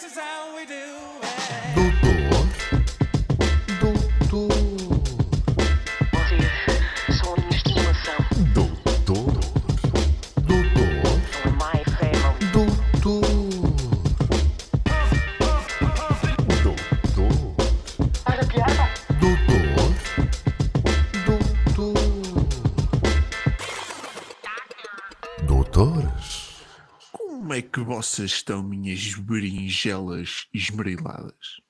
This is how we do estão, minhas berinjelas esmeriladas?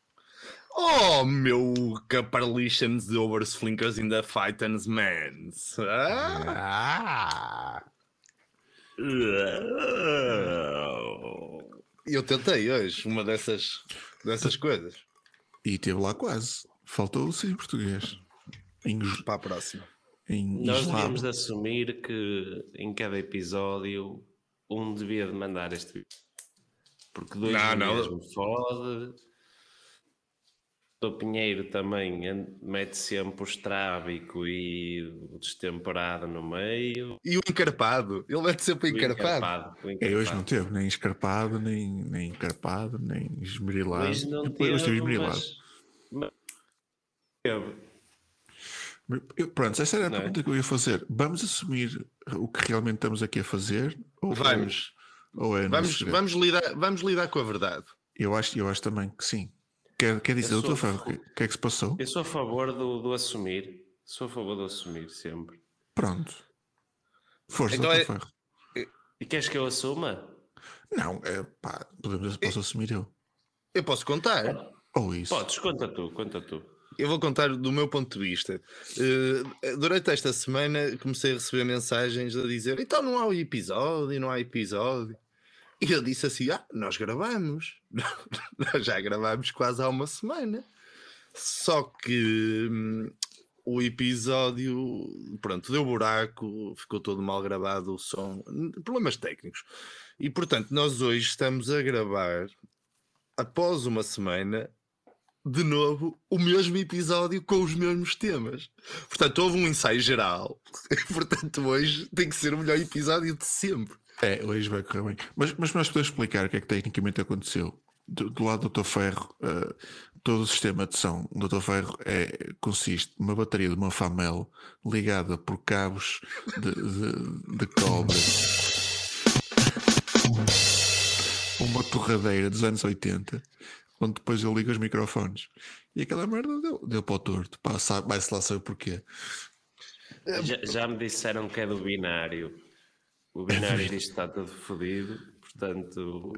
Oh, meu caparlichens de oversflinkers in the Fightens mans. Ah. Ah! Eu tentei hoje uma dessas, dessas coisas. E teve lá quase. Faltou o em português. Em, Para a próxima. em Nós eslavo. devíamos de assumir que em cada episódio um devia de mandar este vídeo. Porque dois Não, não, mesmo fode. O Pinheiro também mete sempre o estrábico e o destemperado no meio. E o encarpado. Ele mete sempre O encarpado. o É, hoje não encarpado. teve nem escarpado, nem, nem encarpado, nem esmerilado. Hoje não Depois teve teve, esmerilado. mas-. Eu- Pronto, essa era a Não é? pergunta que eu ia fazer. Vamos assumir o que realmente estamos aqui a fazer? Ou, Vamos. Ou é Vamos, vamos, lidar, vamos lidar com a verdade. Eu, acho, eu acho também que sim. Quer, quer dizer, Eu doutor sou- Ferro, o que, o que é que se passou? Eu sou a favor do, do assumir. Sou a favor do assumir sempre. Pronto. Força, Então doutor é- Ferro. E queres que eu assuma? Não, é, pá, podemos, posso assumir eu. Eu posso contar. Ou isso. Podes, conta tu, conta tu. Eu vou contar do meu ponto de vista. Eh, durante esta semana comecei a receber mensagens a dizer: então não há o episódio, não há episódio. E eu disse assim: ah, nós gravamos. nós já gravamos quase há uma semana. Só que hum, o episódio, pronto, deu buraco, ficou todo mal gravado o som, problemas técnicos. E portanto, nós hoje estamos a gravar após uma semana de novo o mesmo episódio com os mesmos temas. Portanto, houve um ensaio geral. Portanto, hoje tem que ser o melhor episódio de sempre. É, hoje vai correr bem. Mas, mas nós podemos explicar o que é que tecnicamente aconteceu. Do, do lado do Dr. Ferro, eh, todo o sistema de som do Dr. Ferro é, consiste numa bateria de uma Famel ligada por cabos de, de, de cobre. Uma torradeira dos anos 80, onde depois eu ligo os microfones. E aquela merda deu, deu para o torto. Pá, Vai-se lá saber porquê. Já, já me disseram que é do binário. O binário diz que está todo fodido, portanto.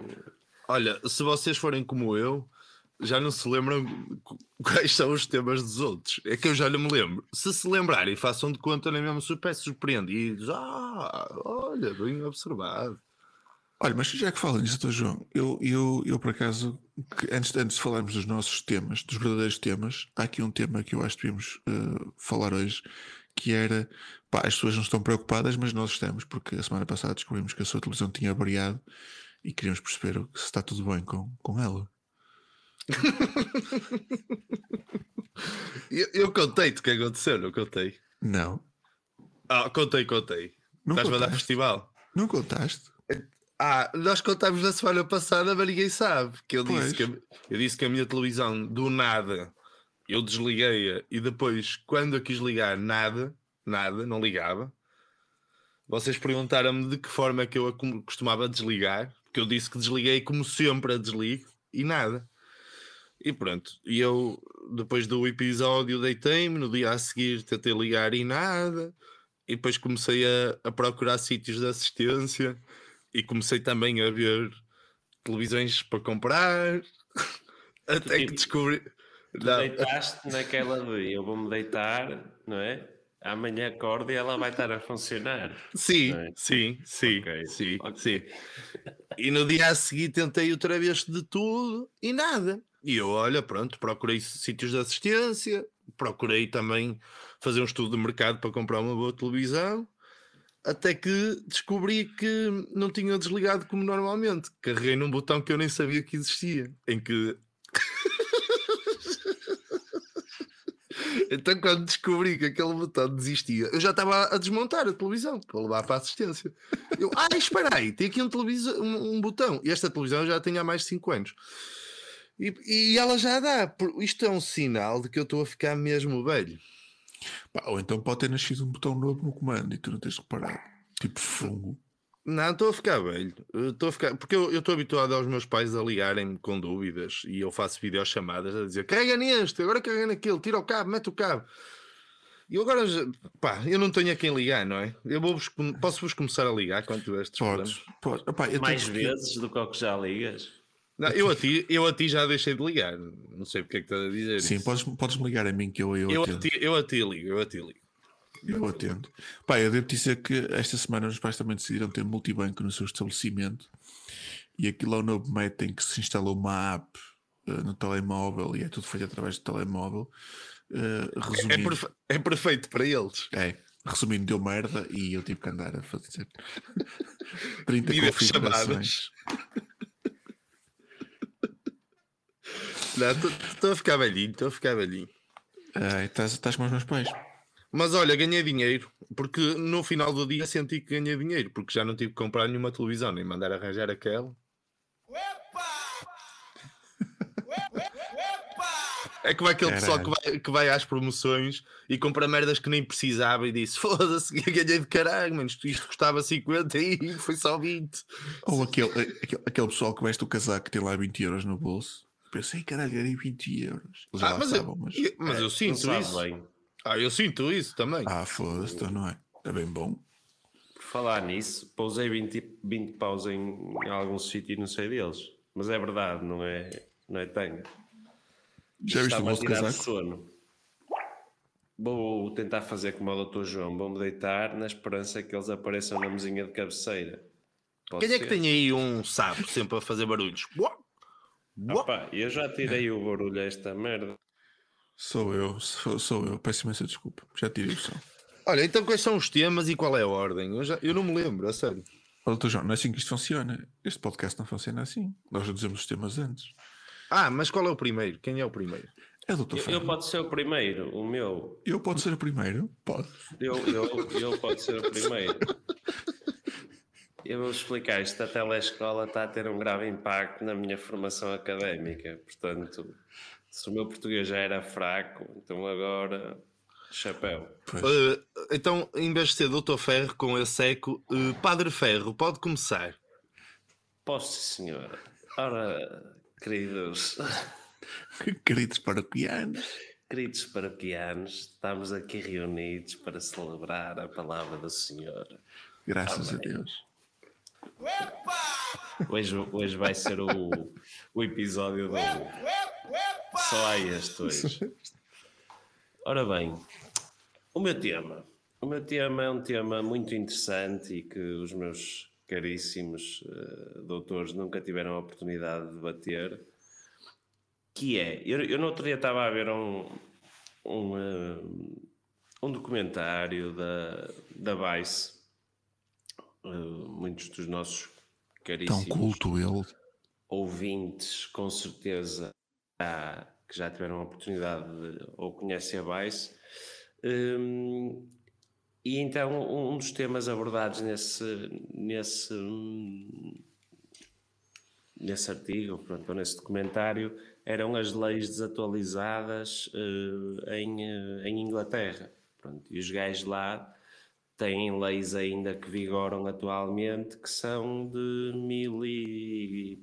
Olha, se vocês forem como eu, já não se lembram qu- quais são os temas dos outros. É que eu já não me lembro. Se se lembrarem, façam de conta nem mesmo super surpreendidos. Ah, olha, bem observado. Olha, mas já que falam nisso, Dr. João, eu, eu, eu por acaso, antes, antes de falarmos dos nossos temas, dos verdadeiros temas, há aqui um tema que eu acho que devíamos eh, falar hoje, que era, pá, as pessoas não estão preocupadas, mas nós estamos, porque a semana passada descobrimos que a sua televisão tinha variado e queríamos perceber se está tudo bem com, com ela. Eu, eu contei-te o que aconteceu, não contei. Não, Ah, contei, contei. Não Estás-me a dar contaste. festival? não contaste? Ah, nós contámos na semana passada, mas ninguém sabe. Que eu, Pois. disse que a, eu disse que a minha televisão, do nada, eu desliguei-a e depois, quando eu quis ligar, nada, nada, não ligava. Vocês perguntaram-me de que forma é que eu a costumava desligar, porque eu disse que desliguei como sempre a desligo e nada. E pronto, e eu, depois do episódio, deitei-me, no dia a seguir tentei ligar e nada, e depois comecei a, a procurar sítios de assistência e comecei também a ver televisões para comprar, até que descobri. Deitaste naquela de eu vou-me deitar, não é? Amanhã acordo e ela vai estar a funcionar. Sim, é? sim, sim, Ok, sim, ok. sim. E no dia a seguir tentei outra vez de tudo e nada. E eu, olha, pronto, procurei sítios de assistência, procurei também fazer um estudo de mercado para comprar uma boa televisão, até que descobri que não tinha desligado como normalmente. Carreguei num botão que eu nem sabia que existia, em que Então, quando descobri que aquele botão desistia, eu já estava a desmontar a televisão para levar para a assistência. Eu, ah, espera aí, tem aqui um, televisor, um, um botão. E esta televisão já tenho há mais de 5 anos. E, e ela já dá. Isto é um sinal de que eu estou a ficar mesmo velho. Pá, ou então pode ter nascido um botão novo no comando e tu não tens reparado. Tipo fungo. Não, estou a ficar velho. Estou a ficar... Porque eu estou habituado aos meus pais a ligarem-me com dúvidas e eu faço videochamadas a dizer carrega neste, agora carrega naquele, tira o cabo, mete o cabo. E eu agora, pá, eu não tenho a quem ligar, não é? Eu vou posso-vos começar a ligar quando tiver estes Podes, problemas? podes. Mais que- vezes do que ao que já ligas. Não, eu, a ti, eu a ti já deixei de ligar. Não sei porque é que estás a dizer. Sim, isso. podes, podes ligar a mim que eu, eu, eu, a atendo. ti, eu a ti ligo, eu a ti ligo. Eu atendo. Pá, eu devo dizer que esta semana os pais também decidiram ter multibanco no seu estabelecimento e aquilo é o novo método em que se instala uma app eh, no telemóvel e é tudo feito através do telemóvel. É, resumindo, perfe- é perfeito para eles. é, resumindo, deu merda e eu tive que andar a fazer 30 Videochamadas. configurações. Estou a ficar velhinho, estou a ficar velhinho. Ah, Estás estás com os meus pais. Mas olha, ganhei dinheiro, porque no final do dia senti que ganhei dinheiro, porque já não tive que comprar nenhuma televisão, nem mandar arranjar aquela. É como aquele pessoal que vai, que vai às promoções e compra merdas que nem precisava e disse: Foda-se, ganhei de caralho, mano, isto, isto custava 50 e foi só 20. Ou aquele, aquele, aquele pessoal que veste o casaco que tem lá 20 euros no bolso. Pensei, caralho, ganhei 20 euros. Eles Ah, mas, eu, mas... eu- mas eu Não sinto isso. bem. Ah, eu sinto isso também. Ah, foda-se, então não é? É bem bom. Por falar nisso, pousei 20, 20 paus em, em algum sítio e não sei deles. Mas é verdade, não é, não é tanga. Já viste o Estava a bolso de tirar o casaco? sono. Vou tentar fazer como o Dr. João. Vou-me deitar na esperança que eles apareçam na mesinha de cabeceira. Pode Quem é que ser? tem aí um sapo sempre a fazer barulhos? Buá. Opa, eu já tirei o barulho a esta merda. Sou eu, sou, sou eu. Peço imensa desculpa. Já tirei o som. Olha, então quais são os temas e qual é a ordem? Eu, já, eu não me lembro, a sério. Ó, doutor João, não é assim que isto funciona. Este podcast não funciona assim. Nós já dizemos os temas antes. Ah, mas qual é o primeiro? Quem é o primeiro? É o doutor Eu, eu pode ser o primeiro, o meu. Eu pode ser o primeiro? Pode. Eu, eu, eu pode ser o primeiro. Eu vou explicar, isto a telescola está a ter um grave impacto na minha formação académica. Portanto, se o meu português já era fraco, então agora chapéu. Uh, então, em vez de ser Doutor Ferro com esse eco, uh, Padre Ferro, pode começar. Posso, sim, senhora. Ora, queridos, Queridos paroquianos. queridos paroquianos, estamos aqui reunidos para celebrar a palavra do Senhor. Graças a Deus. Hoje, hoje vai ser o, o episódio do. Só há este hoje. Ora bem, o meu tema. O meu tema é um tema muito interessante e que os meus caríssimos eh, doutores nunca tiveram a oportunidade de debater. Que é, eu, eu no outro dia estava a ver um, um, eh, um documentário da, da Vice. Eh, muitos dos nossos Tão caríssimos culto ele. ouvintes, com certeza, já, que já tiveram a oportunidade de, ou conhecem a Vice. Hum, e então, um dos temas abordados nesse, nesse, nesse artigo, pronto, ou nesse documentário, eram as leis desatualizadas eh, em, eh, em Inglaterra. Pronto, e os gajos lá têm leis ainda que vigoram atualmente que são de mil e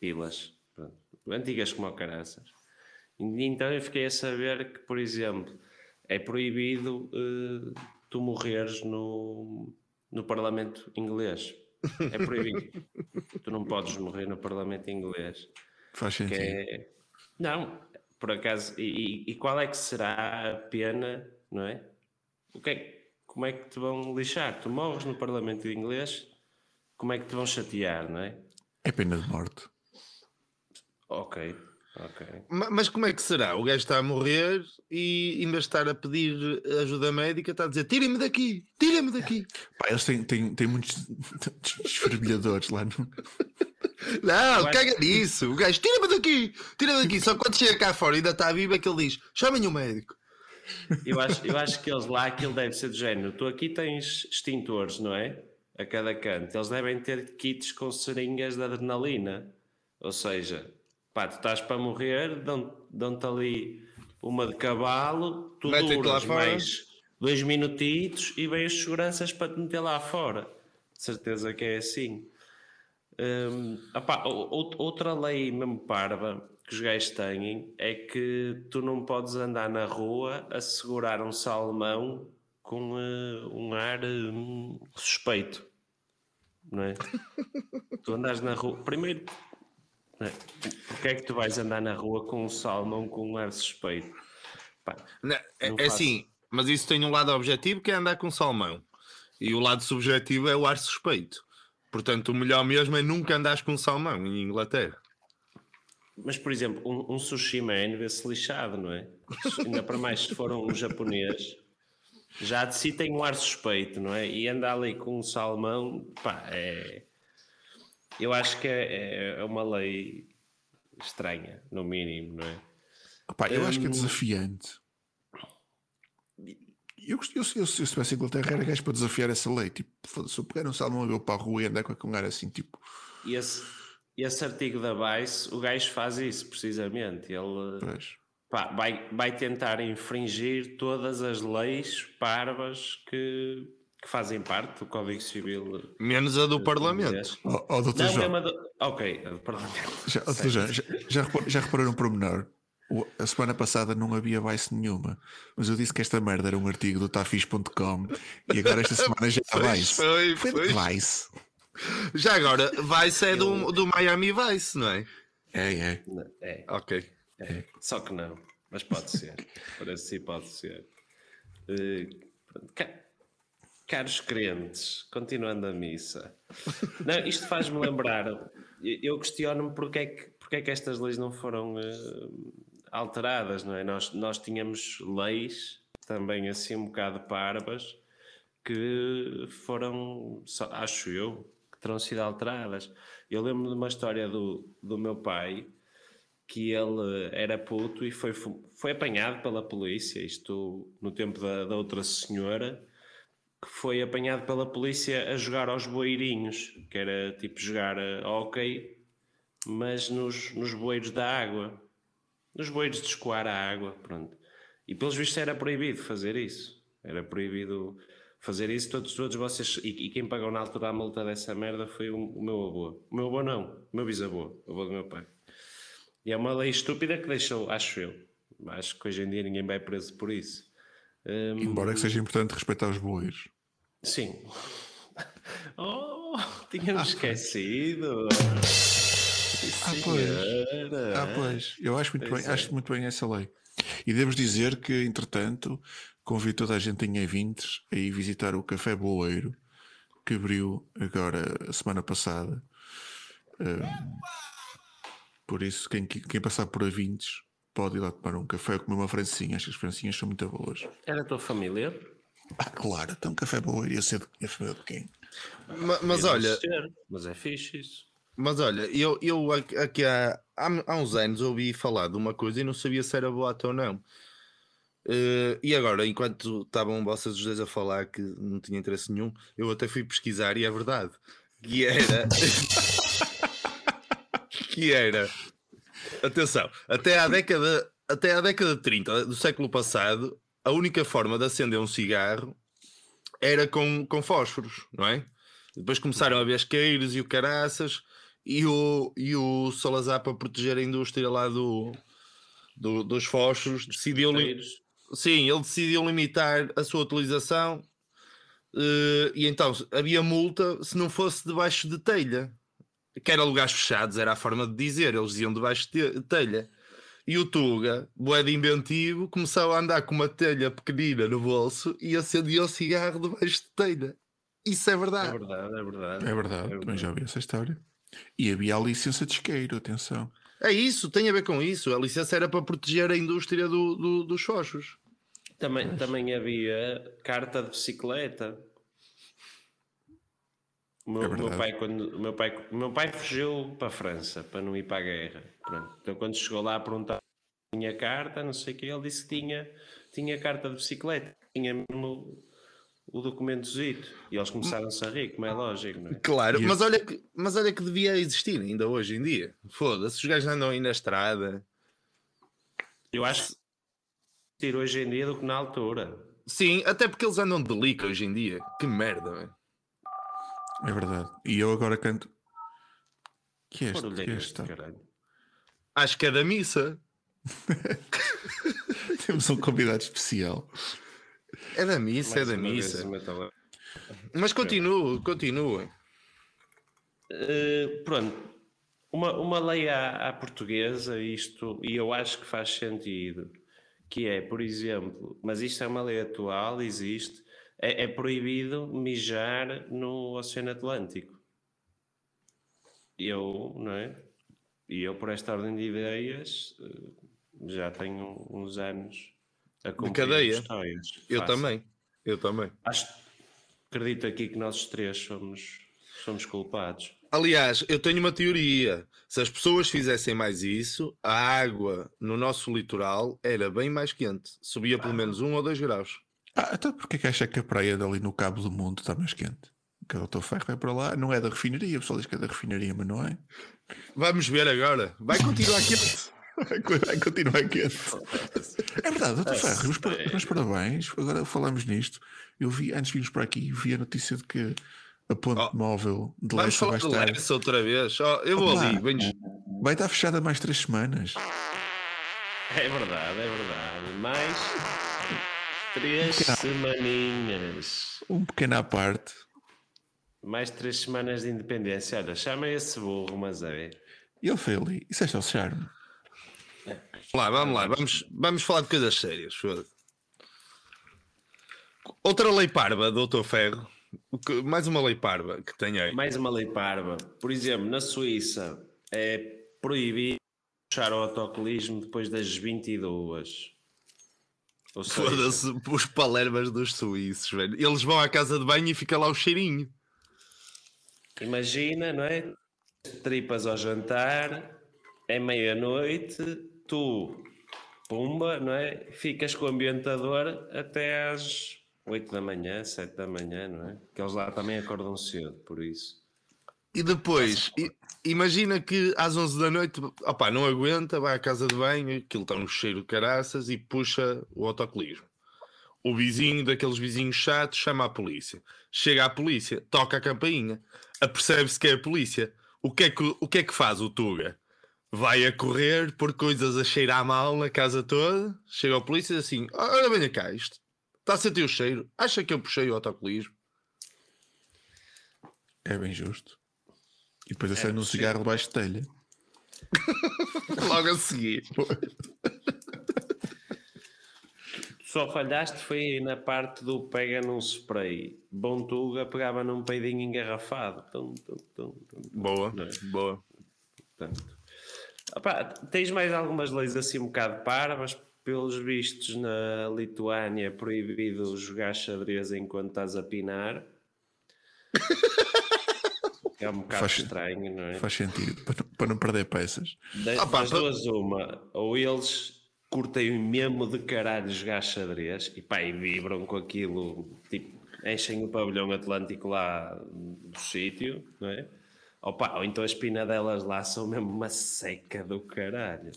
pilas. Pronto. Antigas como caraças. Então eu fiquei a saber que, por exemplo, é proibido eh, tu morreres no, no Parlamento inglês. É proibido. tu não podes morrer no Parlamento inglês. Faz sentido. é... Não, por acaso. E, e- e qual é que será a pena, não é? O que é- Como é que te vão lixar? Tu morres no Parlamento inglês, como é que te vão chatear, não é? É pena de morte. Ok, ok. Ma- Mas como é que será? O gajo está a morrer e, em vez de estar a pedir ajuda médica, está a dizer: tirem-me daqui, tirem-me daqui. Pá, eles têm, têm, têm muitos desfervilhadores lá no. Não, acho- caga nisso. O gajo, tira-me daqui, tira-me daqui. Só quando chega cá fora e ainda está vivo é que ele diz: chamem o médico. Eu acho, eu acho que eles lá, aquilo deve ser do género. Tu aqui tens extintores, não é? A cada canto. Eles devem ter kits com seringas de adrenalina. Ou seja, Pá, tu estás para morrer, dão- dão-te ali uma de cavalo, tu lá duras mais dois minutitos e vêm as seguranças para te meter lá fora. De certeza que é assim. Opá, ou- outra lei mesmo parva que os gajos têm é que tu não podes andar na rua a segurar um salmão com eh, um ar hum, suspeito. Não é? tu andas na rua. Primeiro, não é? porque é que tu vais andar na rua com um salmão com um ar suspeito? Pá, Não, é, Não é assim, mas isso tem um lado objetivo que é andar com salmão. E o lado subjetivo é o ar suspeito. Portanto, o melhor mesmo é nunca andares com salmão em Inglaterra. Mas, por exemplo, um, um sushi man vê-se lixado, não é? Se- Ainda para mais se for um japonês, já de si tem um ar suspeito, não é? E andar ali com um salmão, pá, é. Eu acho que é, é uma lei estranha, no mínimo, não é? Opá, eu acho que é Hum. desafiante. Eu, eu, eu, se eu estivesse em Inglaterra, era gajo para desafiar essa lei. Tipo, foda-se, eu pegar um salmão e eu para a rua e andar com um ar assim, tipo, E esse, esse artigo da Vice, o gajo faz isso, precisamente. Ele. pois. Pá, vai, vai tentar infringir todas as leis parvas que, que fazem parte do Código Civil. Menos a do Parlamento. Oh, oh, doutor Não, João, mesmo a do... Ok, a do Parlamento. já, já, já, já repararam um pormenor? O- A semana passada não havia Vice nenhuma, mas eu disse que esta merda era um artigo do tafis.com e agora esta semana já há Vice. foi, Foi foi. de Vice. Já agora, Vice é do, do Miami Vice, não é? É, é. É, Ok. é. Só que não, mas pode ser. Parece que sim, pode ser. Ca- Caros crentes, continuando a missa. Não, isto faz-me lembrar. eu- questiono-me porque é, que, porque é que estas leis não foram eh, alteradas, não é? Nós, nós tínhamos leis também assim um bocado parvas que foram, só- acho eu, terão sido alteradas. Eu lembro de uma história do, do meu pai que ele era puto e foi, foi apanhado pela polícia, isto no tempo da, da outra senhora, que foi apanhado pela polícia a jogar aos boeirinhos, que era tipo jogar hockey, mas nos, nos bueiros da água, nos bueiros de escoar a água, pronto. E pelos vistos era proibido fazer isso, era proibido fazer isso, todos, todos vocês, e, e quem pagou na altura a multa dessa merda foi o, o meu avô. O meu avô não, o meu bisavô, o avô do meu pai. E é uma lei estúpida que deixou, acho eu. Acho que hoje em dia ninguém vai preso por isso. Hum, Embora que seja importante respeitar os bois. Sim. Oh, tínhamos esquecido. Ah, pois. Ah, pois. Eu acho muito, Pois bem, é. acho muito bem essa lei. E devemos dizer que, entretanto, convido toda a gente em E20 a ir visitar o Café Boeiro, que abriu agora a semana passada. Ahm, por isso, quem, quem passar por A20 pode ir lá tomar um café ou comer uma francinha. Acho que as francinhas são muito boas. Era a tua família? Ah, claro, então Café Boeiro ia ser de, ia ser de quem? Ma- Mas Ia olha, ser, Mas é fixe isso. mas olha, eu, eu aqui há, há uns anos ouvi falar de uma coisa e não sabia se era boato ou não. Eh, e agora, enquanto estavam vocês os dois a falar que não tinha interesse nenhum, eu até fui pesquisar e é verdade. Que era. que era. Atenção, até à década, até à década de 30 do século passado, a única forma de acender um cigarro era com, com fósforos, não é? Depois começaram a haver isqueiros e o caraças e o, e o Salazar para proteger a indústria lá do, do- dos fósforos decidiu. Sim, ele decidiu limitar a sua utilização eh, e então havia multa se não fosse debaixo de telha que era lugares fechados, era a forma de dizer, eles diziam debaixo de te- telha e o Tuga, bué de inventivo, começou a andar com uma telha pequenina no bolso e acendia o cigarro debaixo de telha. Isso é É verdade. verdade, é verdade. É verdade, também já ouvi essa história. E havia a licença de isqueiro, atenção. É isso, tem a ver com isso. A licença era para proteger a indústria do, do- dos xoxos. Também, também havia carta de bicicleta. O meu, É meu pai, quando, o, meu pai, o meu pai fugiu para a França para não ir para a guerra. Pronto. Então, quando chegou lá a perguntar se tinha carta, não sei o que, ele disse que tinha, tinha carta de bicicleta. Tinha mesmo o documentozito. E eles começaram-se a rir, como é lógico, não é? Claro, mas olha, que, mas olha que devia existir ainda hoje em dia. Foda-se, os gajos andam aí na estrada. Eu acho que ir hoje em dia do que na altura. Sim, até porque eles andam de lica hoje em dia. Que merda, velho. É verdade. E eu agora canto. Que é este? É Que é este. Acho que é da missa. Temos um convidado especial. É da missa, é Mais da uma vez missa. Mas continua, continua. Eh, pronto, uma, uma lei à, à portuguesa, isto, e eu acho que faz sentido, que é, por exemplo, mas isto é uma lei atual, existe, é, é proibido mijar no Oceano Atlântico. Eu, não é? E eu, por esta ordem de ideias, eh, já tenho uns anos a cumprir cadeia? histórias. Eu também. Eu também. Acho, acredito aqui que nós três somos, somos culpados. Aliás, eu tenho uma teoria. Se as pessoas fizessem mais isso, a água no nosso litoral era bem mais quente. Subia pelo menos um ou dois graus. Ah, então porquê que acha que a praia dali no Cabo do Mundo está mais quente? Que o Dr. Ferro vai para lá, não é da refinaria, o pessoal diz que é da refinaria, mas não é. Vamos ver agora. Vai continuar quente. Vai continuar quente. É verdade, Dr. Ferro, sério? meus parabéns. Agora falamos nisto. Eu vi, antes de virmos para aqui, vi a notícia de que a ponte Oh, móvel de Vamos falar de Lessa outra vez. Ó, eu vou Opa. ali. Venho... vai estar fechada mais três semanas. É verdade, é verdade. Mais três semaninhas. Um pequeno à parte. Mais três semanas de independência. Olha, chama esse burro, mas é. E ele foi ali. Isso é só charme. Vamos lá, vamos lá. Vamos, vamos falar de coisas sérias. Outra lei parva, doutor Ferro. Que- Mais uma lei parva que tem aí. Mais uma lei parva. Por exemplo, na Suíça é proibido puxar o autocolismo depois das 22. Ou seja, Foda-se os palermas dos suíços, velho. Eles vão à casa de banho e fica lá o cheirinho. imagina, não é? Tripas ao jantar, é meia-noite, tu, pumba, não é? Ficas com o ambientador até às 8 da manhã, 7 da manhã, não é? Que eles lá também acordam cedo, por isso. E depois, imagina que às 11 da noite, opá, não aguenta, vai à casa de banho, aquilo está um cheiro de caraças e puxa o autocolismo. O vizinho daqueles vizinhos chatos chama a polícia. Chega a polícia, toca a campainha, apercebe-se que é a polícia. O que é que, o que, é que faz o Tuga? Vai a correr por coisas a cheirar mal na casa toda. Chega a polícia e diz assim: Olha, venha cá, isto está a sentir o cheiro. Acha que eu puxei o autocolismo? É bem justo. E depois acende um cigarro debaixo de telha. Logo a seguir. Só falhaste foi na parte do pega num spray. Bom Tuga pegava num peidinho engarrafado. Tum, tum, tum, tum. Boa, é? boa. Portanto, opá, tens mais algumas leis assim um bocado parvas. Pelos vistos, na Lituânia é proibido jogar xadrez enquanto estás a pinar. É um bocado Faz- estranho, não é? Faz sentido. Para não, para não perder peças. Da- Ah, pá, das pa- duas, uma, ou eles curtem mesmo de caralho jogar xadrez e pá, e vibram com aquilo, tipo, enchem o pavilhão atlântico lá do sítio, não é? Ou, pá, ou então as pinadelas lá são mesmo uma seca do caralho.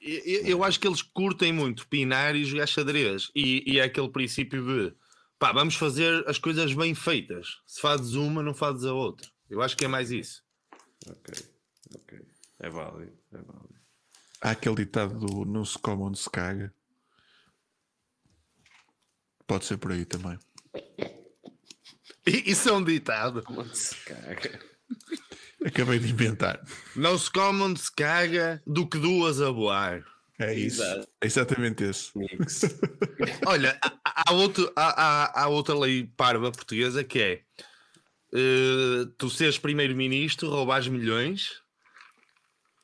Eu, acho que eles curtem muito pinar e jogar xadrez. E, e é aquele princípio de pá, vamos fazer as coisas bem feitas. Se fazes uma, não fazes a outra. Eu acho que é mais isso. Ok, ok. É válido, é válido. Há aquele ditado do não se come onde se caga. Pode ser por aí também. Isso é um ditado. Onde se caga. Acabei de inventar. Não se come onde se caga do que duas a voar. É isso. Exato. É exatamente esse. Mix. Olha, há, há outro, há, há- outra lei parva portuguesa que é eh, tu seres primeiro-ministro, roubares milhões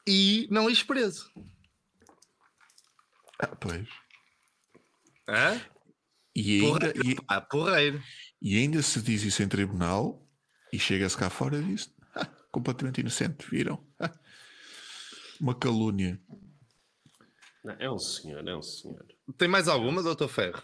e não ires preso. Ah, pois. Hã? E ainda, Porreiro, e, pá, porreiro. e ainda se diz isso em tribunal e chega-se cá fora "Ah, completamente inocente, viram? Uma calúnia. Não, é um senhor, é um senhor. Tem mais alguma, doutor Ferro?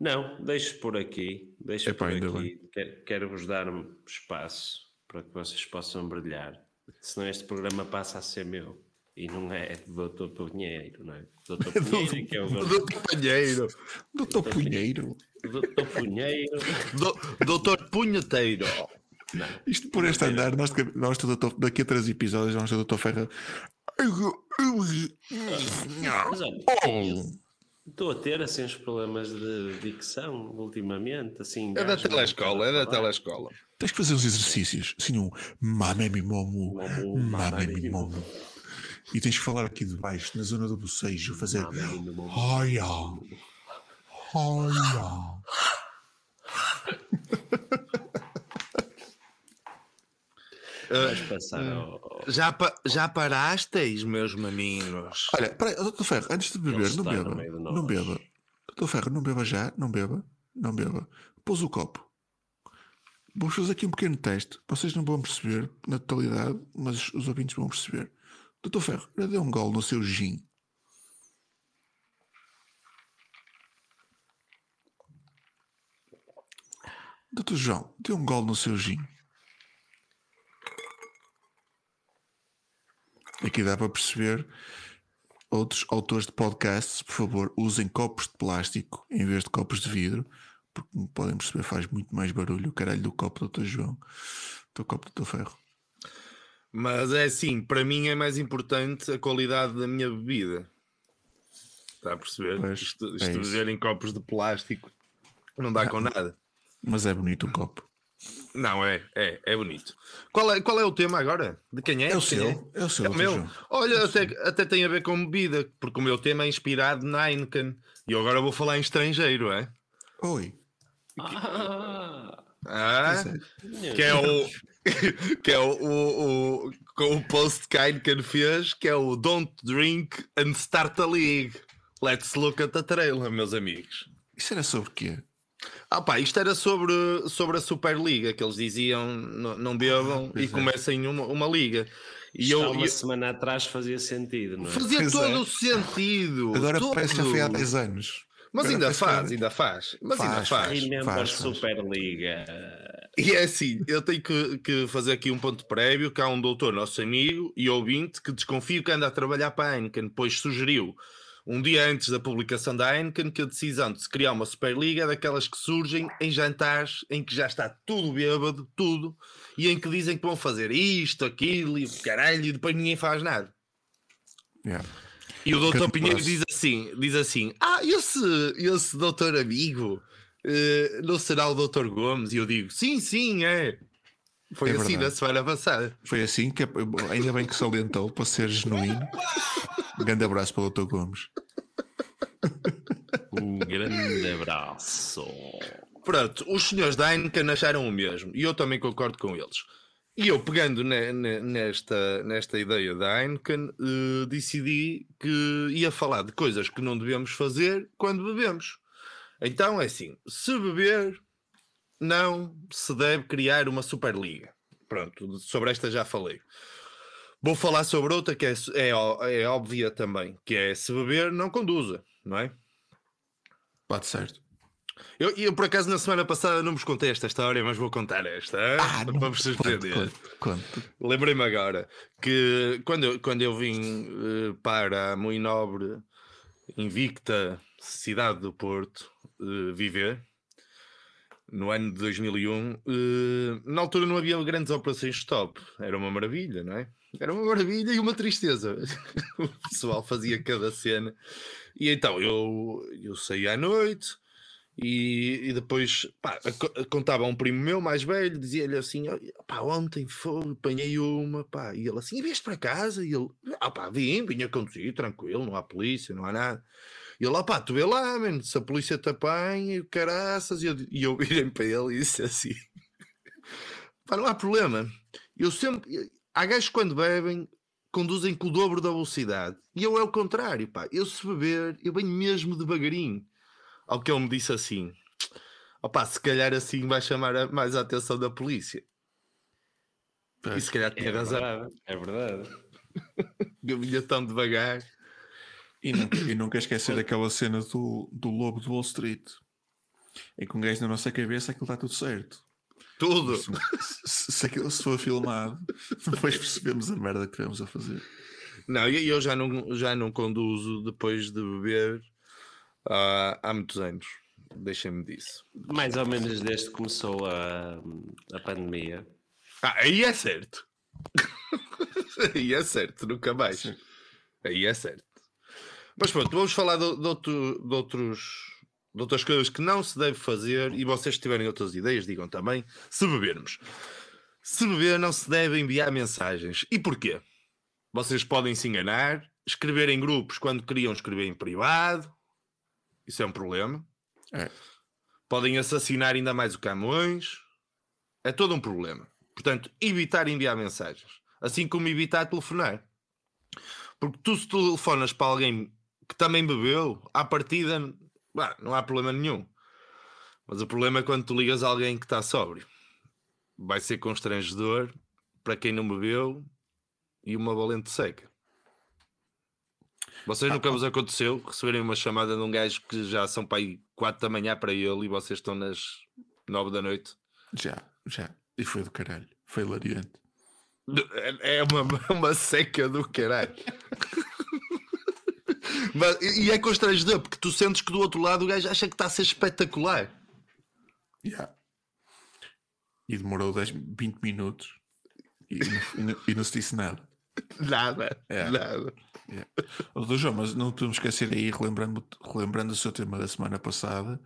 Não, deixo por aqui. Deixo Epá, por aqui. Quero- Quero-vos dar um espaço para que vocês possam brilhar. Senão este programa passa a ser meu. E não é do Dr. Pinheiro, não é? Dr. Pinheiro, que é o Do companheiro. Doutor Punheiro. Dr. Pinheiro. Do, doutor Punheteiro. Isto por este andar, nós, nós do doutor, daqui a três episódios vamos ter o doutor Ferreira. Mas olha, Oh. estou a ter assim uns problemas de dicção ultimamente. Assim, É da telescola, é da a telescola. Tens que fazer uns exercícios, assim um mamemi momo, Momo, mamemi mamemi momo. E tens que falar aqui de baixo, na zona do bocejo, fazer. Olha, olha. Vais passar ao. Já, pa- já parasteis, meus maninhos? Olha, peraí, doutor Ferro, antes de beber, não beba. Não beba. Doutor Ferro, não beba já, não beba, não beba. Pôs o copo. Vou fazer aqui um pequeno teste. Vocês não vão perceber na totalidade, mas os ouvintes vão perceber. Doutor Ferro, já deu um gol no seu gin. Doutor João, deu um gol no seu gin. Aqui dá para perceber. Outros autores de podcasts, por favor, usem copos de plástico em vez de copos de vidro, porque como podem perceber, faz muito mais barulho o caralho do copo do Dr. João, do copo do Dr. Ferro. Mas é assim, para mim é mais importante a qualidade da minha bebida. Está a perceber? Pois, isto é isto beber em copos de plástico não dá com nada. Mas é bonito o copo. Não, é, é, é bonito. Qual é, qual é o tema agora? De quem é? É o seu, é o seu, É o meu. João. Olha, até, até tem a ver com bebida, porque o meu tema é inspirado na Heineken. E eu agora vou falar em estrangeiro, é? Oi. Ah, Ah, é. que é o. que é o, o, o, com o post que a Heineken fez, que é o Don't Drink and Start a League. Let's look at the trailer, meus amigos. Isso era sobre o quê? Ah pá, isto era sobre, sobre a Superliga, que eles diziam não, não bebam Ah, e é. comecem uma, uma liga. E isto eu, uma eu- semana atrás fazia sentido, não é? fazia Pois todo é. o sentido. Agora todo. parece que já foi há 10 anos. Mas Agora ainda que faz, ainda faz. Mas ainda Faz, faz. faz. Remember faz, faz. Superliga. E é assim, eu tenho que, que fazer aqui um ponto prévio, que há um doutor, nosso amigo e ouvinte, que desconfio que anda a trabalhar para a Heineken, pois sugeriu, um dia antes da publicação da Heineken, que a decisão de se criar uma Superliga é daquelas que surgem em jantares em que já está tudo bêbado, tudo, e em que dizem que vão fazer isto, aquilo e o caralho, e depois ninguém faz nada. Yeah. E o doutor Pinheiro diz assim, diz assim, ah, esse, esse doutor amigo eh, não será o doutor Gomes? E eu digo, sim, sim, é. Foi É assim verdade. na semana passada. Foi assim que ainda bem que salientou para ser genuíno. Um grande abraço para o Dr. Gomes. Um grande abraço. Pronto, os senhores da Heineken acharam o mesmo e eu também concordo com eles. E eu, pegando ne- ne- nesta, nesta ideia da Heineken, eh, decidi que ia falar de coisas que não devemos fazer quando bebemos. Então é assim: se beber, não se deve criar uma Superliga. Pronto, sobre esta já falei. Vou falar sobre outra que é, é, é óbvia também, que é se beber, não conduza, não é? Bate certo. Eu, eu, por acaso, na semana passada não vos contei esta história, mas vou contar esta? Ah, para vos surpreender. Lembrei-me agora que quando eu, quando eu vim eh, para a muito nobre, invicta cidade do Porto eh, viver, no ano de 2001, eh, na altura não havia grandes operações stop, era uma maravilha, não é? Era uma maravilha e uma tristeza. o pessoal fazia cada cena. E então eu, eu saí à noite. E, e depois pá, a- a- contava a um primo meu mais velho, dizia-lhe assim: "Olha, pá, ontem foi, apanhei uma, pá, e ele assim: e vieste para casa? E ele, ah, pá, vim, vinha conduzir, tranquilo, não há polícia, não há nada. E ele, ah, pá, tu vê lá, mano, se a polícia te apanha, e caraças, e eu, e eu virei para ele e disse assim: pá, não há problema, eu sempre, há gajos quando bebem conduzem com o dobro da velocidade, e eu é o contrário, pá, eu se beber, eu venho mesmo devagarinho. Ao que ele me disse assim: opá, se calhar assim vai chamar a- mais a atenção da polícia. E se calhar tinha É razão. verdade, é verdade. Eu vinha tão devagar. E nunca, e nunca esquecer aquela cena do, do lobo de Wall Street. É que um gajo na nossa cabeça aquilo está tudo certo. Tudo. Se, se aquilo se for filmado, depois percebemos a merda que estivemos a fazer. Não, e eu já não, já não conduzo depois de beber há, há muitos anos. Deixem-me disso. Mais ou menos desde que começou a, a pandemia. Ah, aí é certo. aí é certo, nunca mais. Aí é certo. Mas pronto, vamos falar de, de outro- de outros, de outras coisas que não se deve fazer e vocês se tiverem outras ideias, digam também. Se bebermos. Se beber, não se deve enviar mensagens. E porquê? Vocês podem se enganar, escrever em grupos quando queriam escrever em privado. Isso é um problema. É. Podem assassinar ainda mais o Camões. É todo um problema. Portanto, evitar enviar mensagens. Assim como evitar telefonar. Porque tu, se telefonas para alguém que também bebeu, à partida, bah, não há problema nenhum. Mas o problema é quando tu ligas a alguém que está sóbrio. Vai ser constrangedor para quem não bebeu e uma valente seca. Vocês nunca vos aconteceu receberem uma chamada de um gajo que já são para aí 4 da manhã para ele e vocês estão nas 9 da noite? Já, já. E foi do caralho. Foi hilariante. É uma, uma seca do caralho. E é constrangedor porque tu sentes que do outro lado o gajo acha que está a ser espetacular. Já. E demorou 10, 20 minutos e, não- e não, e não se disse nada. Nada, É. nada. Yeah. Dr. João, mas não podemos esquecer aí, relembrando, relembrando o seu tema da semana passada,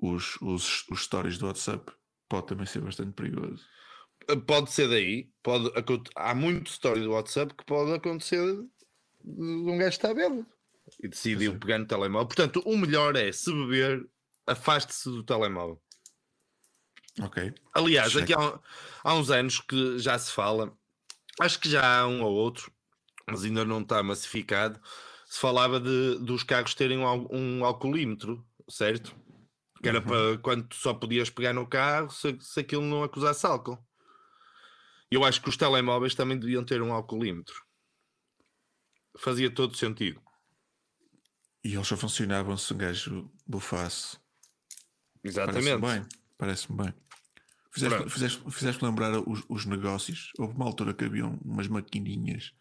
os, os, os stories do WhatsApp pode também ser bastante perigoso. Pode ser daí, pode, há muito story do WhatsApp que pode acontecer de um gajo estar bêbado e decidiu pegar no telemóvel. Portanto, o melhor é se beber, afaste-se do telemóvel. Ok? Aliás, aqui há, há uns anos que já se fala, acho que já há um ou outro, mas ainda não está massificado. Se falava de, dos carros terem um, um alcoolímetro, certo? Que era para quando tu só podias pegar no carro se, se aquilo não acusasse álcool. Eu acho que os telemóveis também deviam ter um alcoolímetro. Fazia todo sentido. E eles só funcionavam se um gajo bufasse. Exatamente. Parece-me bem. Parece-me bem. Fizeste, fizeste, fizeste lembrar os, os negócios. Houve uma altura que haviam umas maquininhas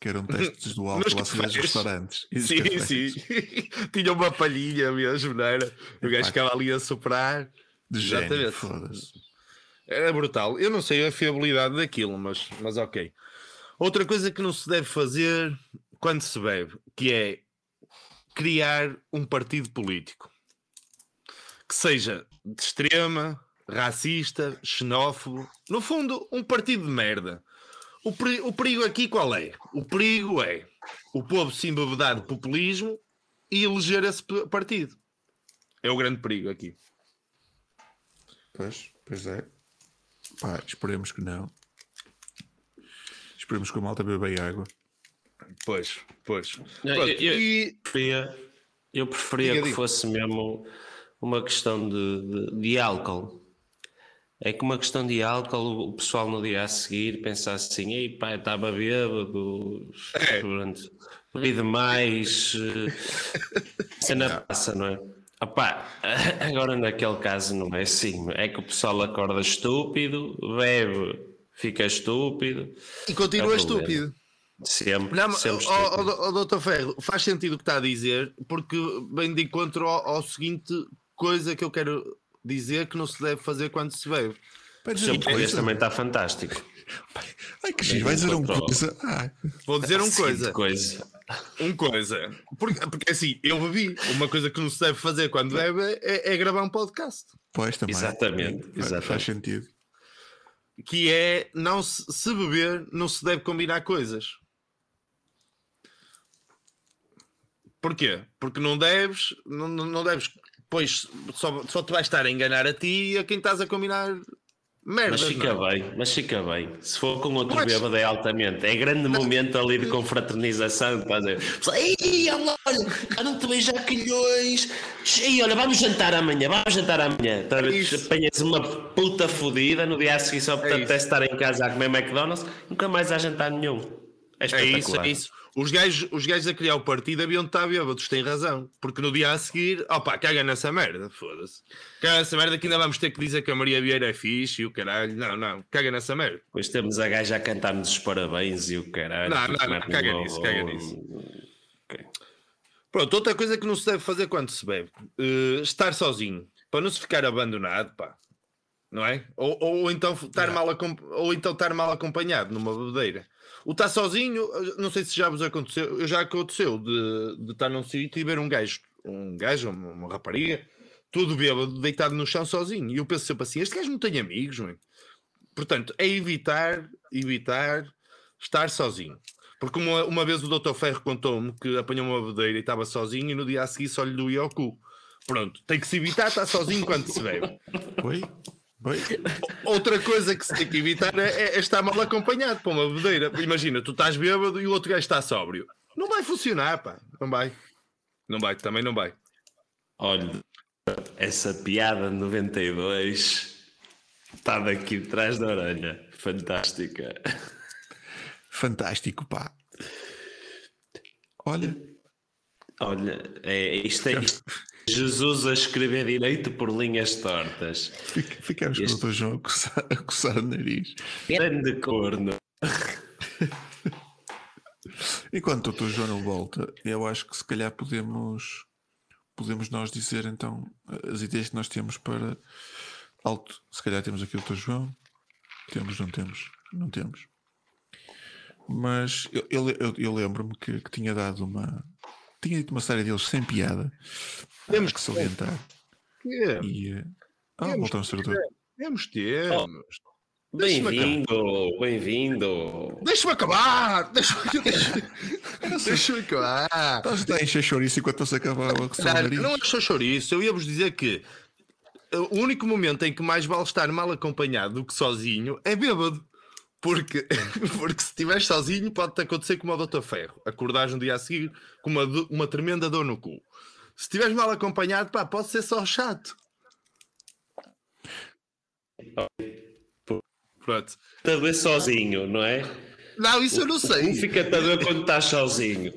que eram testes do álcool dos cafés. restaurantes. Sim, cafés. sim. Tinha uma palhinha mesmo, não era? O gajo ficava ali a soprar. De gênio, Exatamente. foda-se. Era brutal. Eu não sei a fiabilidade daquilo, mas, mas ok. Outra coisa que não se deve fazer quando se bebe, que é criar um partido político que seja de extrema, racista, xenófobo, no fundo, um partido de merda. O, peri- o perigo aqui qual é? O perigo é o povo se embebedar de populismo e eleger esse partido. É o grande perigo aqui. Pois, pois é. Pá, esperemos que não. Esperemos que a malta beba água. Pois, pois. Não, eu- e preferia, eu preferia Diga, que diga. fosse mesmo uma questão de, de, de álcool. É que uma questão de álcool, o- pessoal no dia a seguir pensa assim: ei pá, estava bêbado, É. pronto, bebi demais, eh, cena passa, não é? Opá, agora naquele caso não é assim, é que o pessoal acorda estúpido, bebe, fica estúpido, E continua É estúpido. Sempre, Não, mas, sempre ó, estúpido. ó, ó, doutor Ferro, faz sentido o que está a dizer, porque vem de encontro ao, ao seguinte coisa que eu quero dizer que não se deve fazer quando se bebe. Português coisa. também está fantástico. Ai, que giro, vai dizer uma coisa. Ah, Vou dizer uma coisa, coisa. uma coisa. Porque, porque assim, eu bebi. Uma coisa que não se deve fazer quando bebe é, é gravar um podcast. pois também. Exatamente, Faz- exatamente. Faz sentido. Que é, não se, se beber, não se deve combinar coisas. Porquê? Porque não deves, não, não deves, pois só, só te vais estar a enganar a ti e a quem estás a combinar merdas. Mas fica não é? bem, mas fica bem. Se for com outro Mas- bêbado é altamente. É grande momento ali de confraternização. Estás a Ei, olha, não te vejo há quilhões. Ei, olha, vamos jantar amanhã, vamos jantar amanhã. Ver? Isso. Apanhas uma puta fodida no dia a seguir só É até estar em casa a comer McDonald's, nunca mais há jantar nenhum. É É isso, é isso. Os gajos, os gajos a criar o partido haviam de estar bêbados, têm razão. Porque no dia a seguir, opa, caga nessa merda, foda-se. Caga nessa merda que ainda vamos ter que dizer que a Maria Vieira é fixe e o caralho. Não, não, caga nessa merda. Depois temos a gaja a cantar-nos os parabéns e o caralho. Não, não, não, caga um- nisso, caga nisso. Ok. Pronto, outra coisa que não se deve fazer quando se bebe: eh, estar sozinho, para não se ficar abandonado, pá. Não é? Ou, ou então estar mal ou então estar mal acompanhado numa bebedeira. O estar sozinho, eh, não sei se já vos aconteceu, eu já aconteceu de, de estar num sítio e ver um gajo, um gajo, uma, uma rapariga, todo bêbado, deitado no chão sozinho. E eu penso sempre assim: este gajo não tem amigos, mano. Portanto, é evitar, evitar estar sozinho. Porque uma, uma vez o Dr. Ferro contou-me que apanhou uma bebedeira e estava sozinho e no dia a seguir só lhe doía o cu. Pronto, tem que se evitar estar sozinho quando se bebe. Oi? Outra coisa que se tem que evitar é, é estar mal acompanhado para uma bebedeira. Imagina, tu estás bêbado e o outro gajo está sóbrio. Não vai funcionar, pá. Não vai. Não vai, também não vai. Olha, essa piada de 92 está daqui de trás da orelha. Fantástica. Fantástico, pá. Olha, Olha, é, isto é isto é Jesus a escrever direito por linhas tortas. fic- ficamos com Este- o Dr. João a coçar, a coçar o nariz. Grande corno. Enquanto o Dr. João não volta, eu acho que se calhar podemos, podemos nós dizer então as ideias que nós temos para alto. Se calhar temos aqui o Dr. João. Temos, não temos? Não temos. Mas eu, eu, eu- eu lembro-me que, que tinha dado uma. Tinha dito uma série deles sem piada. Temos que salientar. Temos, E. eh, Ah, Temos voltamos a ser o Dr. temos. temos. Deixa-me Bem-vindo, bem-vindo. Deixa-me acabar! Deixa-me deixa, deixa acabar! Estás a encher chouriço enquanto acabava a coçar o Caralho, nariz. não é só chouriço, eu ia-vos dizer que o único momento em que mais vale estar mal acompanhado do que sozinho é bêbado. Porque, porque se estiveres sozinho pode-te acontecer como o Dr. Ferro. Acordares um dia a seguir com uma, uma tremenda dor no cu. Se estiveres mal acompanhado, pá, pode ser só chato. Pronto. Está a doer sozinho, não é? Não, isso eu não Um sei. fica-te a doer quando estás sozinho.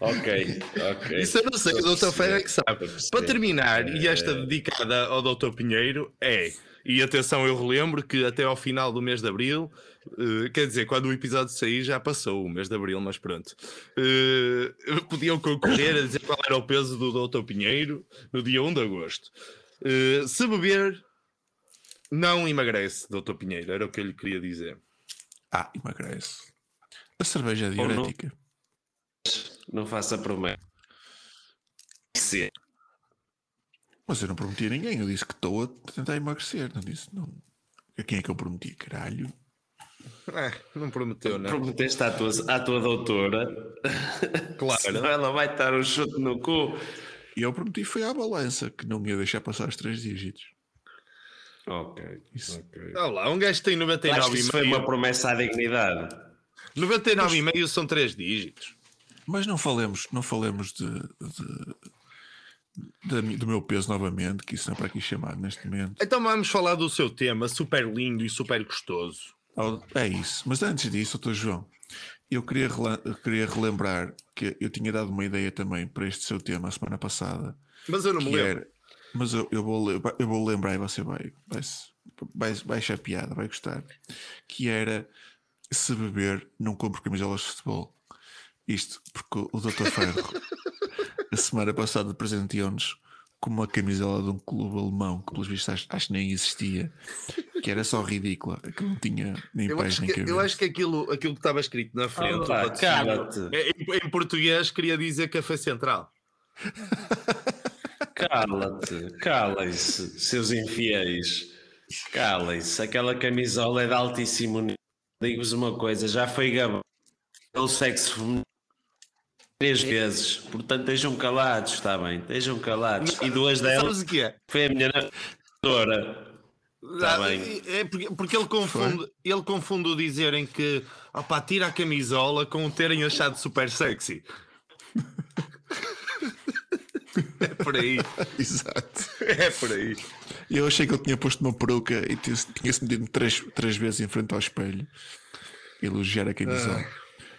Ok, ok. Isso eu não sei, o Dr. Ferro é que sabe. Para terminar, e esta É. dedicada ao Dr. Pinheiro é, e atenção, eu relembro que até ao final do mês de Abril, eh, quer dizer, quando o episódio sair já passou o mês de Abril, mas pronto, eh, podiam concorrer a dizer qual era o peso do Dr. Pinheiro no dia 1 de Agosto. Eh, se beber, não emagrece, Dr. Pinheiro, era o que eu lhe queria dizer. Ah, emagrece. A cerveja é Ou não. diurética. Não faça promessa. Sim. Mas eu não prometi a ninguém. Eu disse que estou a tentar emagrecer. Não disse, não. A quem é que eu prometi? Caralho. Ah, não prometeu, não? Prometeste à tua, à tua doutora. Claro. Senão ela vai estar um chute no cu. E eu prometi foi à balança que não me ia deixar passar os três dígitos. Ok. Isso. ok. Olha lá, um gajo tem Eu Acho que isso foi 99,5. uma promessa à dignidade. 99,5 são 3 dígitos. Mas não falemos, não falemos de, de- mi- do meu peso novamente, que isso não é para aqui chamar neste momento. Então vamos falar do seu tema, super lindo e super gostoso. É isso. Mas antes disso, Dr. João, eu queria, queria relembrar que eu tinha dado uma ideia também para este seu tema a semana passada. Mas eu não me lembro. era, mas eu, eu vou, eu vou lembrar e você vai, vai, vai, vai achar piada, vai gostar. Que era se beber, não compro camisolas de futebol. Isto porque o Dr. Ferro a semana passada presenteou-nos com uma camisola de um clube alemão que, pelos vistos, acho, acho que nem existia, que era só ridícula, que não tinha nem Eu pés nem que, cabeça. eu acho que aquilo, aquilo que estava escrito na frente, patrocínio, cala-te. é, em, em português, queria dizer Café Central. Cala-te, calem-se, seus infiéis. Calem-se, aquela camisola é de altíssimo nível. Digo-vos uma coisa, já foi gabado pelo sexo feminino três vezes. Portanto, estejam calados, está bem? Estejam calados. E duas delas o que é? foi a minha. Tá Ah, bem. É porque, porque ele, confunde, ele confunde o dizerem que opá, tira a camisola com o terem achado super sexy. é por aí. Exato. É por aí. Eu achei que ele tinha posto uma peruca e tinha- tinha-se metido três, três vezes em frente ao espelho. Elogiar a camisola.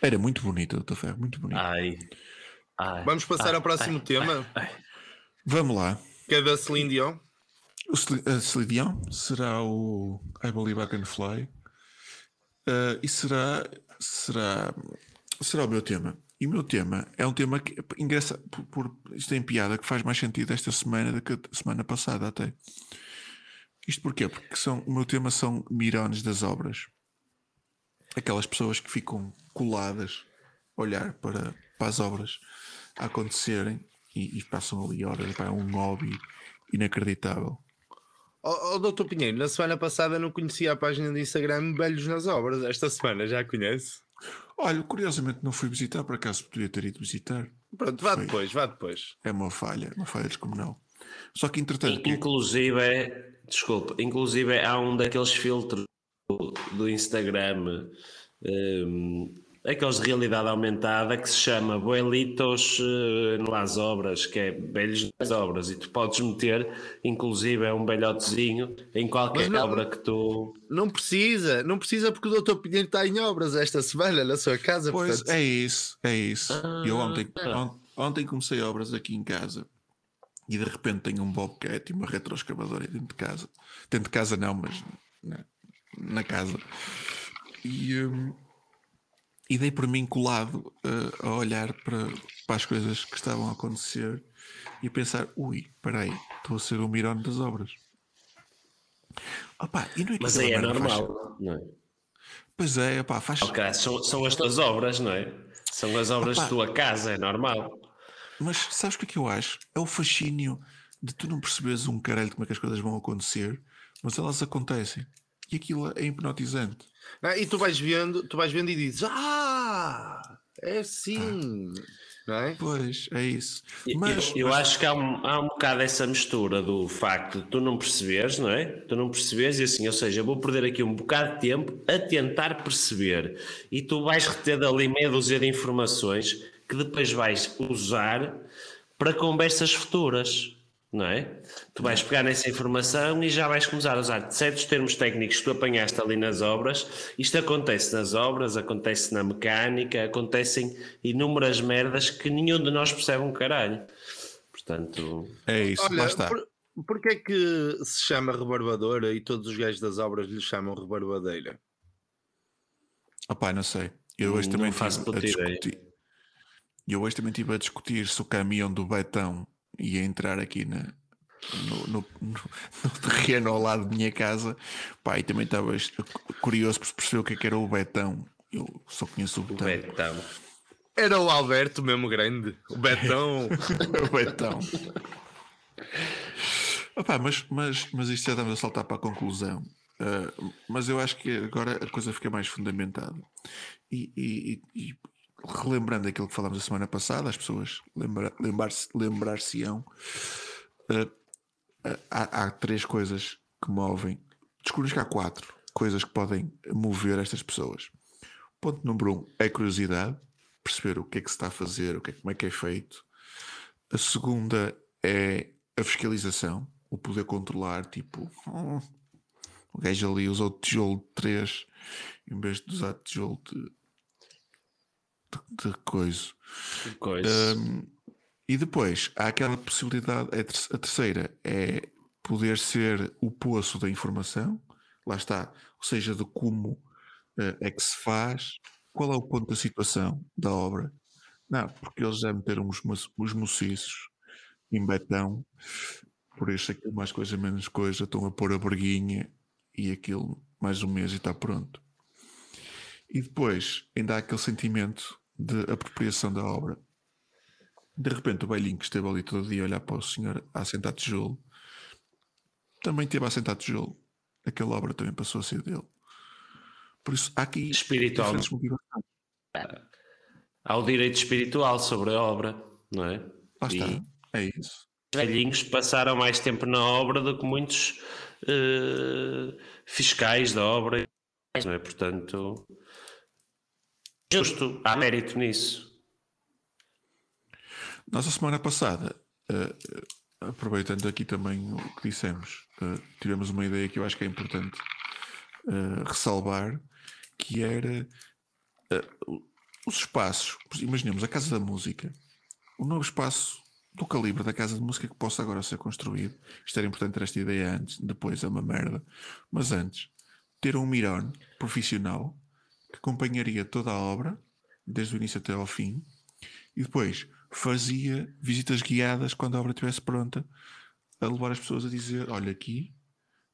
Era muito bonito, Doutor Ferro, muito bonito. Ai. ai, Vamos passar ai, ao próximo ai, tema. Vamos lá. que é da Celine Dion. O a Celine Dion será o I Believe I Can Fly Uh, e será, será, será o meu tema. E o meu tema é um tema que engraçado, por, por, isto tem piada que faz mais sentido esta semana do que a semana passada até. Isto porquê? Porque são, o meu tema são mirones das obras. Aquelas pessoas que ficam coladas a olhar para, para as obras a acontecerem e, e passam ali horas. Pá, é um hobby inacreditável. Oh, oh, doutor Pinheiro, na semana passada não conhecia a página do Instagram Velhos nas Obras. Esta semana já conhece? Olha, curiosamente não fui visitar, por acaso poderia ter ido visitar. Pronto, vá Foi. depois, vá depois. É uma falha, uma falha descomunal. Só que entretanto, Inclusive, desculpa, inclusive há um daqueles filtros do, do Instagram, hum, aqueles de realidade aumentada, que se chama Boelitos eh, nas obras, que é velhos nas obras, e tu podes meter, inclusive, é um velhotezinho em qualquer não- obra que tu. Não precisa, não precisa porque o doutor Pinheiro está em obras esta semana na sua casa. pois portanto, é isso, é isso. Eu ontem, Ah. on- ontem comecei obras aqui em casa e de repente tenho um bobcat e uma retroescavadora dentro de casa. Dentro de casa não, mas na, na casa. E, hum, e dei por mim colado uh, a olhar para, para as coisas que estavam a acontecer e a pensar, ui, peraí, estou a ser o mirone das obras. Opa, e não é Mas aí é faz- normal, não é? Pois é, opá, faz, Ok, são, são as tuas obras, não é? São as obras Opa. de tua casa, é normal. Mas sabes o que é que eu acho? É o fascínio de tu não perceberes um caralho como é que as coisas vão acontecer, mas elas acontecem. E aquilo é hipnotizante. não, e tu vais vendo, tu vais vendo e dizes: Ah, é assim. Não é? Pois, é isso. Eu- Mas, eu, eu mas- acho que há um, há um bocado essa mistura do facto de tu não perceberes, não é? Tu não perceberes e assim, ou seja, eu vou perder aqui um bocado de tempo a tentar perceber e tu vais reter dali meia dúzia de informações que depois vais usar para conversas futuras, não é? Tu vais pegar nessa informação e já vais começar a usar certos termos técnicos que tu apanhaste ali nas obras. Isto acontece nas obras, acontece na mecânica, acontecem inúmeras merdas que nenhum de nós percebe um caralho. Portanto, é isso, lá Olha, está. por, porquê é que se chama rebarbadora e todos os gajos das obras lhe chamam rebarbadeira? Opá, não sei. Eu hoje Não também faço a discutir. Eu hoje também estive a discutir se o caminhão do Betão ia entrar aqui na, no, no- no- no terreno ao lado da minha casa. Pá, e também estava est- curioso por perceber o que é que era o Betão. Eu só conheço o o Betão. Betão. Era o Alberto mesmo grande, o Betão. o Betão. Opa, mas, mas, mas isto já estamos a saltar para a conclusão. Ah, mas eu acho que agora a coisa fica mais fundamentada. E- e- e relembrando aquilo que falámos a semana passada, as pessoas lembra, lembrar-se, lembrar-se-ão. ah, ah, há, há três coisas que movem. Descobrimos que há quatro coisas que podem mover estas pessoas. Ponto número um é a curiosidade, perceber o que é que se está a fazer, o que é, como é que é feito. A segunda é a fiscalização, o poder controlar, tipo, "Hum, o gajo ali usou tijolo de 3 em vez de usar tijolo de, de, de coisa. Coisa. Um, e depois há aquela possibilidade, a, ter- a terceira é poder ser o poço da informação, lá está, ou seja, de como eh, é que se faz, qual é o ponto da situação da obra. Não, porque eles já meteram os, os mociços em betão, por isso aquilo mais coisa menos coisa, estão a pôr a berguinha e aquilo mais um mês e está pronto. E depois ainda há aquele sentimento de apropriação da obra. De repente o velhinho que esteve ali todo dia a olhar para o senhor a assentar tijolo também teve a assentar tijolo. Aquela obra também passou a ser dele. Por isso há aqui Espiritual. motivações. Há o direito espiritual sobre a obra, não é? Lá está. E É isso. os velhinhos passaram mais tempo na obra do que muitos eh, fiscais da obra, não é? Portanto, justo, há mérito nisso. Nós, a semana passada, eh, aproveitando aqui também o que dissemos, eh, tivemos uma ideia que eu acho que é importante eh, ressalvar, que era os espaços, imaginemos a Casa da Música, o novo espaço do calibre da Casa de Música que possa agora ser construído. Isto era importante ter esta ideia antes, depois é uma merda. Mas antes, ter um Mirone profissional acompanharia toda a obra, desde o início até ao fim, e depois fazia visitas guiadas quando a obra estivesse pronta, a levar as pessoas a dizer: Olha, aqui,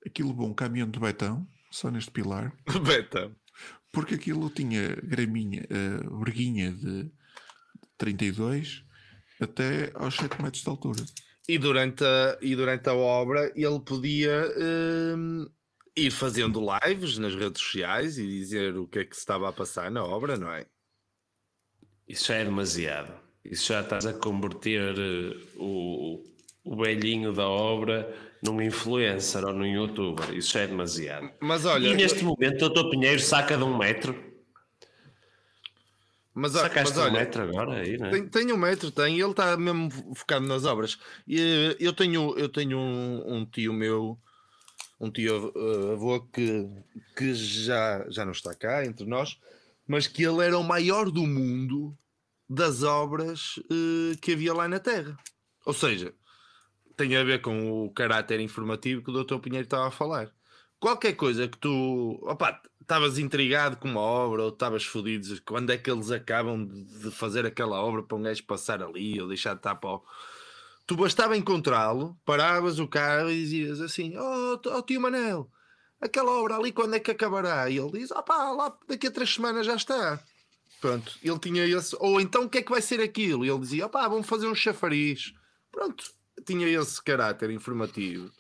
aquilo levou um caminhão de betão, só neste pilar, Beta. porque aquilo tinha graminha, uh, verguinha de 32 até aos 7 metros de altura. E durante a, e durante a obra ele podia hum, ir fazendo lives nas redes sociais e dizer o que é que se estava a passar na obra, não é? Isso já é demasiado. Isso já estás a converter eh, o, o velhinho da obra num influencer ou num youtuber. Isso já é demasiado. Mas olha, e neste momento o Doutor Pinheiro saca de um metro. mas, Sacaste mas de um olha, metro agora aí, não é? Tem, tem um metro, tem, ele está mesmo focado nas obras. Eh, eu tenho, eu tenho um, um tio meu, um tio eh, avô que, que já, já não está cá entre nós, mas que ele era o maior do mundo das obras eh, que havia lá na Terra. Ou seja, tem a ver com o caráter informativo que o Dr. Pinheiro estava a falar. Qualquer coisa que tu opa, estavas intrigado com uma obra ou estavas fodido, quando é que eles acabam de fazer aquela obra para um gajo passar ali ou deixar de estar para o... Tu bastava encontrá-lo, paravas o carro e dizias assim: Oh, oh tio Manel, aquela obra ali quando é que acabará? E ele diz: opá, lá daqui a três semanas já está. Pronto, ele tinha esse. Ou então o que é que vai ser aquilo? E ele dizia: opá, vamos fazer um chafariz. Pronto, tinha esse caráter informativo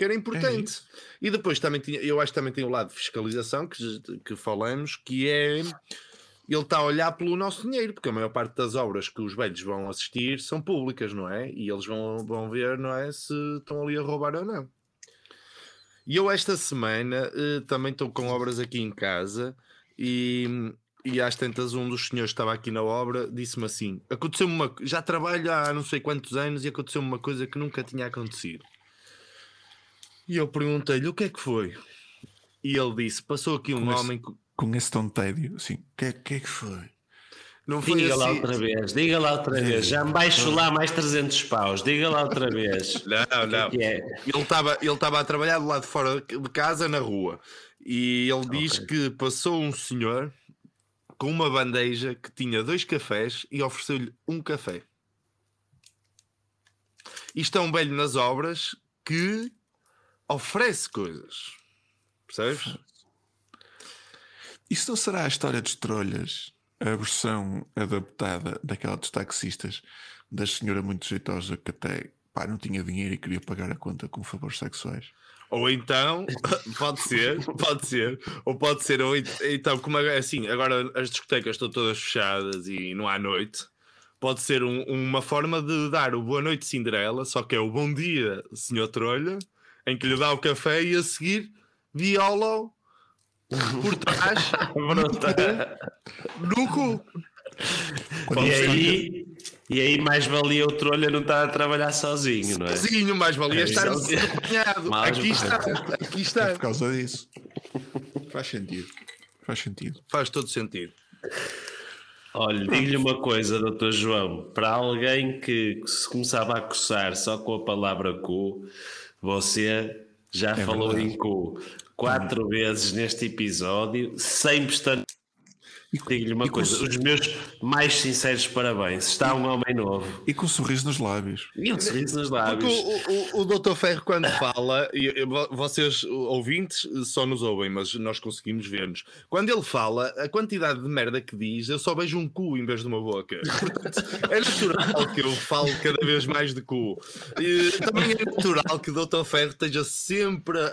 que era importante. E depois também tinha, eu acho que também tem o lado de fiscalização que, que falamos, que é ele está a olhar pelo nosso dinheiro, porque a maior parte das obras que os velhos vão assistir são públicas, não é? E eles vão, vão ver, não é? Se estão ali a roubar ou não. E eu esta semana eh, também estou com obras aqui em casa e, e às tantas um dos senhores que estava aqui na obra disse-me assim: aconteceu-me uma já trabalho há não sei quantos anos e aconteceu-me uma coisa que nunca tinha acontecido. E eu perguntei-lhe o que é que foi. E ele disse: passou aqui um esse- homem Com esse tom de tédio, assim, o que, é- que é que foi? não foi Diga lá assim. outra vez, diga lá outra vez. Já me baixo lá mais 300 paus. Diga lá outra vez. Não, não. O que é? Ele estava ele estava a trabalhar do lado de fora de casa na rua e ele diz que passou um senhor com uma bandeja que tinha dois cafés e ofereceu-lhe um café. Isto é um velho nas obras que oferece coisas. Percebes? Isso não será a história dos trolhas, a versão adaptada daquela dos taxistas, da senhora muito jeitosa que até pá, não tinha dinheiro e queria pagar a conta com favores sexuais? Ou então, pode ser, pode ser, ou pode ser, ou ent- então, como é assim, agora as discotecas estão todas fechadas e não há noite, pode ser um- uma forma de dar o boa noite Cinderela, só que é o bom dia, senhor Trolha, em que lhe dá o café e a seguir viola por trás no cu. Quando E está- aí, e aí mais valia o trolha não estar a trabalhar sozinho, não é? Sozinho, mais valia É, estar acompanhado. Aqui está, aqui está. É por causa disso. Faz sentido. Faz sentido. Faz todo sentido. Olha, digo-lhe uma coisa, doutor João. Para alguém que se começava a coçar só com a palavra cu, você já falou verdade. em cu quatro vezes neste episódio, sem pestanejar. Digo-lhe uma com coisa, os meus mais sinceros parabéns. Está um homem novo. E com um sorriso nos lábios. E um sorriso nos Porque lábios. o, o, o Dr. Ferro, quando fala, e, e vo- vocês ouvintes só nos ouvem, mas nós conseguimos ver-nos. Quando ele fala, a quantidade de merda que diz, eu só vejo um cu em vez de uma boca. Portanto, é natural que eu falo cada vez mais de cu. E também é natural que o Dr. Ferro esteja sempre a,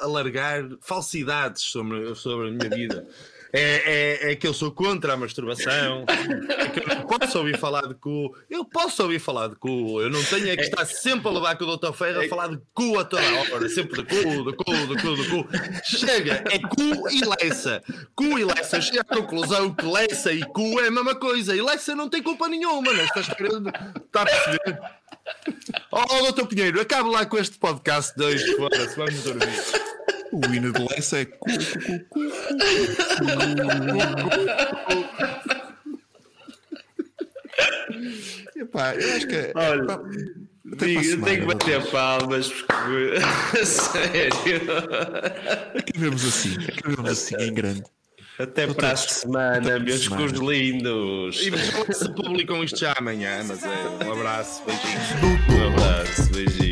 a, a largar falsidades sobre, sobre a minha vida. É, é, é que eu sou contra a masturbação, é que eu não posso ouvir falar de cu. Eu posso ouvir falar de cu, eu não tenho é que estar sempre a levar com o Dr. Ferro a falar de cu a toda hora, sempre de cu, de cu, de cu, de cu. Chega, é cu e Lessa. Cu e Lessa, chega à conclusão que Lessa e cu é a mesma coisa. E Lessa não tem culpa nenhuma nesta história. Está a perceber? Oh, Dr. Pinheiro, acabe lá com este podcast de hoje, foda-se, vamos dormir. O hino de Lessa é. Epá, eu acho que. É, é Olha, pá, digo, semana, tenho que bater mas... palmas porque. Sério. Acabemos assim, acabemos assim em grande. Até então, para a semana, Doutor, meus cus lindos. E se publicam isto já amanhã, mas é. Um abraço, beijinhos. Um abraço, beijinhos.